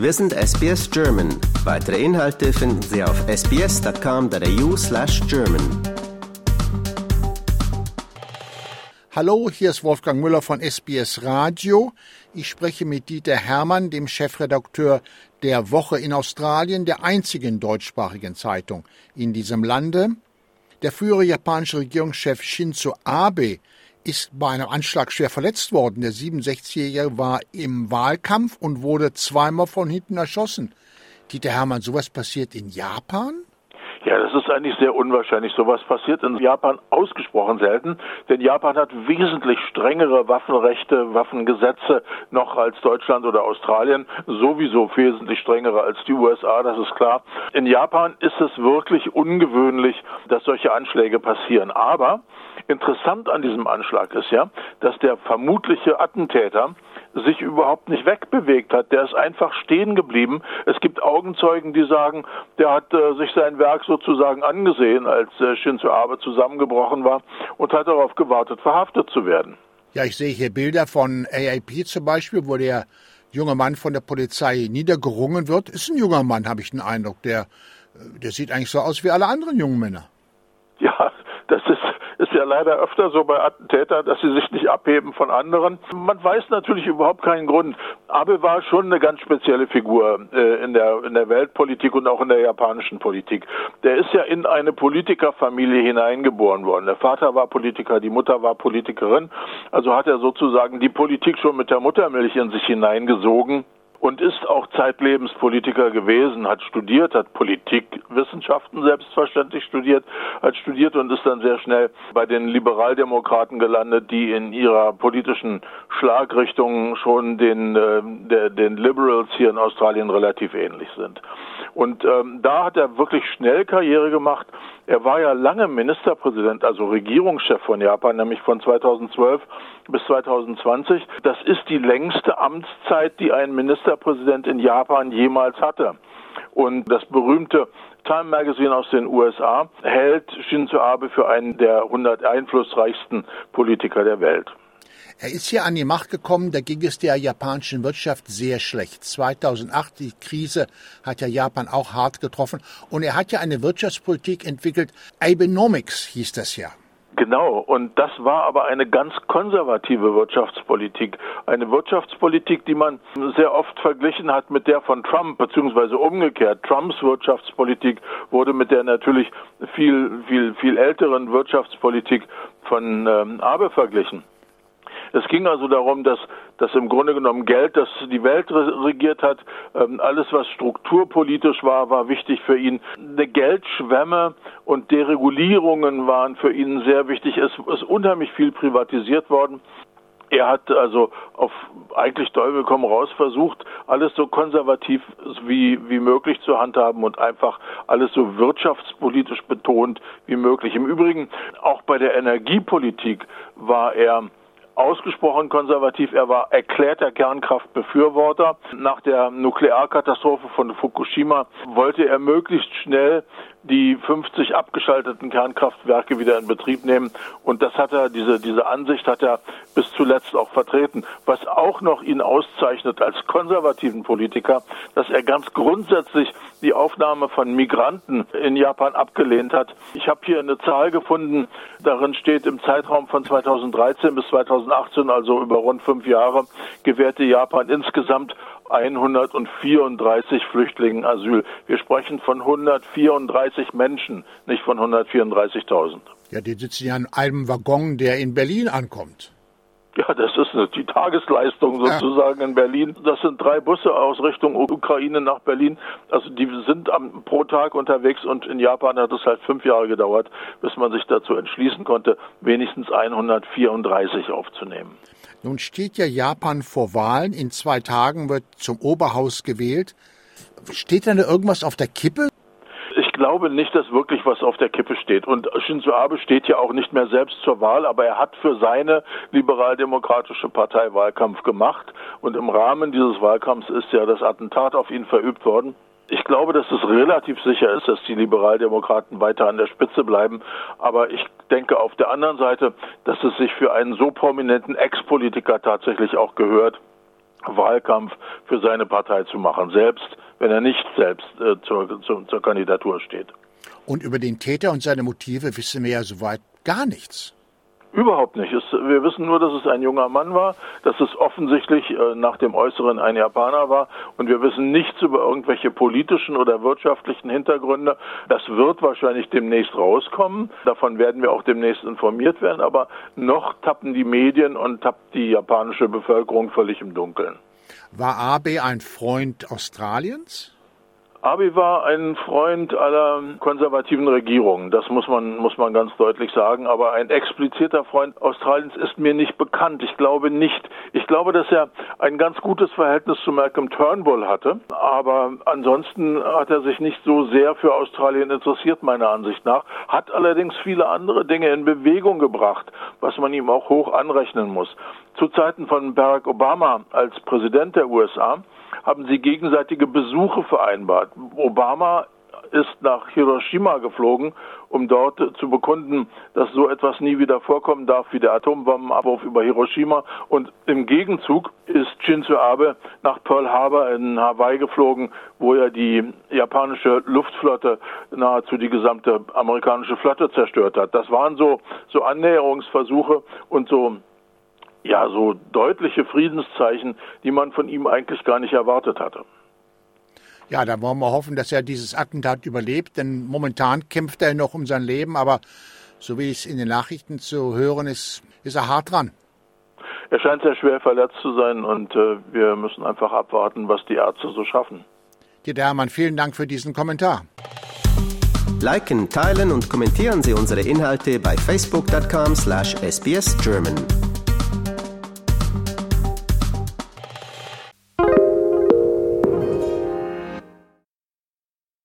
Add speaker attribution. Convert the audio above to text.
Speaker 1: Wir sind SBS German. Weitere Inhalte finden Sie auf sbs.com.au slash German.
Speaker 2: Hallo, hier ist Wolfgang Müller von SBS Radio. Ich spreche mit Dieter Hermann, dem Chefredakteur der Woche in Australien, der einzigen deutschsprachigen Zeitung in diesem Lande. Der frühere japanische Regierungschef Shinzo Abe ist bei einem Anschlag schwer verletzt worden. Der 67-Jährige war im Wahlkampf und wurde zweimal von hinten erschossen. Dieter Hermann, sowas passiert in Japan?
Speaker 3: Ja, das ist eigentlich sehr unwahrscheinlich. Sowas passiert in Japan ausgesprochen selten, denn Japan hat wesentlich strengere Waffenrechte, Waffengesetze noch als Deutschland oder Australien, sowieso wesentlich strengere als die USA, das ist klar. In Japan ist es wirklich ungewöhnlich, dass solche Anschläge passieren. Aber interessant an diesem Anschlag ist ja, dass der vermutliche Attentäter sich überhaupt nicht wegbewegt hat. Der ist einfach stehen geblieben. Es gibt Augenzeugen, die sagen, der hat äh, sich sein Werk sozusagen angesehen, als äh, Shinzo Abe zusammengebrochen war und hat darauf gewartet, verhaftet zu werden.
Speaker 2: Ja, ich sehe hier Bilder von AIP zum Beispiel, wo der junge Mann von der Polizei niedergerungen wird. Ist ein junger Mann, habe ich den Eindruck. Der, äh, der sieht eigentlich so aus wie alle anderen jungen Männer.
Speaker 3: Ist ja leider öfter so bei Attentätern, dass sie sich nicht abheben von anderen. Man weiß natürlich überhaupt keinen Grund. Abe war schon eine ganz spezielle Figur äh, in, der, in der Weltpolitik und auch in der japanischen Politik. Der ist ja in eine Politikerfamilie hineingeboren worden. Der Vater war Politiker, die Mutter war Politikerin. Also hat er sozusagen die Politik schon mit der Muttermilch in sich hineingesogen und ist auch zeitlebens Politiker gewesen, hat studiert, hat Politikwissenschaften selbstverständlich studiert, hat studiert und ist dann sehr schnell bei den Liberaldemokraten gelandet, die in ihrer politischen Schlagrichtung schon den, äh, der, den Liberals hier in Australien relativ ähnlich sind. Und ähm, da hat er wirklich schnell Karriere gemacht. Er war ja lange Ministerpräsident, also Regierungschef von Japan, nämlich von 2012 bis 2020. Das ist die längste Amtszeit, die ein Ministerpräsident in Japan jemals hatte. Und das berühmte Time Magazine aus den USA hält Shinzo Abe für einen der 100 einflussreichsten Politiker der Welt.
Speaker 2: Er ist hier an die Macht gekommen, da ging es der japanischen Wirtschaft sehr schlecht. 2008, die Krise hat ja Japan auch hart getroffen. Und er hat ja eine Wirtschaftspolitik entwickelt, Abenomics hieß das ja.
Speaker 3: Genau, und das war aber eine ganz konservative Wirtschaftspolitik. Eine Wirtschaftspolitik, die man sehr oft verglichen hat mit der von Trump, beziehungsweise umgekehrt. Trumps Wirtschaftspolitik wurde mit der natürlich viel, viel, viel älteren Wirtschaftspolitik von ähm, Abe verglichen. Es ging also darum, dass, dass im Grunde genommen Geld, das die Welt regiert hat, ähm, alles was strukturpolitisch war, war wichtig für ihn. Eine Geldschwemme und Deregulierungen waren für ihn sehr wichtig. Es ist unheimlich viel privatisiert worden. Er hat also auf eigentlich Teufel komm raus versucht, alles so konservativ wie, wie möglich zu handhaben und einfach alles so wirtschaftspolitisch betont wie möglich. Im Übrigen auch bei der Energiepolitik war er ausgesprochen konservativ. Er war erklärter Kernkraftbefürworter. Nach der Nuklearkatastrophe von Fukushima wollte er möglichst schnell die 50 abgeschalteten Kernkraftwerke wieder in Betrieb nehmen. Und das hat er, diese, diese Ansicht hat er bis zuletzt auch vertreten. Was auch noch ihn auszeichnet als konservativen Politiker, dass er ganz grundsätzlich die Aufnahme von Migranten in Japan abgelehnt hat. Ich habe hier eine Zahl gefunden, darin steht im Zeitraum von 2013 bis 2018, also über rund fünf Jahre, gewährte Japan insgesamt 134 Flüchtlingen Asyl. Wir sprechen von 134 Menschen, nicht von 134.000.
Speaker 2: Ja, die sitzen ja in einem Waggon, der in Berlin ankommt.
Speaker 3: Ja, das ist die Tagesleistung sozusagen ja. in Berlin. Das sind drei Busse aus Richtung Ukraine nach Berlin. Also die sind am, pro Tag unterwegs und in Japan hat es halt fünf Jahre gedauert, bis man sich dazu entschließen konnte, wenigstens 134 aufzunehmen.
Speaker 2: Nun steht ja Japan vor Wahlen. In zwei Tagen wird zum Oberhaus gewählt. Steht da irgendwas auf der Kippe?
Speaker 3: Ich glaube nicht, dass wirklich was auf der Kippe steht. Und Shinzo Abe steht ja auch nicht mehr selbst zur Wahl, aber er hat für seine liberaldemokratische Partei Wahlkampf gemacht. Und im Rahmen dieses Wahlkampfs ist ja das Attentat auf ihn verübt worden. Ich glaube, dass es relativ sicher ist, dass die Liberaldemokraten weiter an der Spitze bleiben. Aber ich denke auf der anderen Seite, dass es sich für einen so prominenten Ex-Politiker tatsächlich auch gehört, Wahlkampf für seine Partei zu machen, selbst wenn er nicht selbst äh, zur, zur, zur Kandidatur steht.
Speaker 2: Und über den Täter und seine Motive wissen wir ja soweit gar nichts.
Speaker 3: Überhaupt nicht. Es, wir wissen nur, dass es ein junger Mann war, dass es offensichtlich äh, nach dem Äußeren ein Japaner war und wir wissen nichts über irgendwelche politischen oder wirtschaftlichen Hintergründe. Das wird wahrscheinlich demnächst rauskommen. Davon werden wir auch demnächst informiert werden, aber noch tappen die Medien und tappt die japanische Bevölkerung völlig im Dunkeln.
Speaker 2: War Abe ein Freund Australiens?
Speaker 3: Abe war ein Freund aller konservativen Regierungen, das muss man, muss man ganz deutlich sagen, aber ein expliziter Freund Australiens ist mir nicht bekannt. Ich glaube nicht. Ich glaube, dass er ein ganz gutes Verhältnis zu Malcolm Turnbull hatte, aber ansonsten hat er sich nicht so sehr für Australien interessiert, meiner Ansicht nach, hat allerdings viele andere Dinge in Bewegung gebracht, was man ihm auch hoch anrechnen muss. Zu Zeiten von Barack Obama als Präsident der USA haben sie gegenseitige Besuche vereinbart. Obama ist nach Hiroshima geflogen, um dort zu bekunden, dass so etwas nie wieder vorkommen darf wie der Atombombenabwurf über Hiroshima. Und im Gegenzug ist Shinzo Abe nach Pearl Harbor in Hawaii geflogen, wo er die japanische Luftflotte nahezu die gesamte amerikanische Flotte zerstört hat. Das waren so, so Annäherungsversuche und so ja, so deutliche Friedenszeichen, die man von ihm eigentlich gar nicht erwartet hatte.
Speaker 2: Ja, dann wollen wir hoffen, dass er dieses Attentat überlebt, denn momentan kämpft er noch um sein Leben, aber so wie es in den Nachrichten zu hören ist, ist er hart dran.
Speaker 3: Er scheint sehr schwer verletzt zu sein und äh, wir müssen einfach abwarten, was die Ärzte so schaffen.
Speaker 2: Dieter Hermann, vielen Dank für diesen Kommentar.
Speaker 1: Liken, teilen und kommentieren Sie unsere Inhalte bei facebook.com/sbsgerman.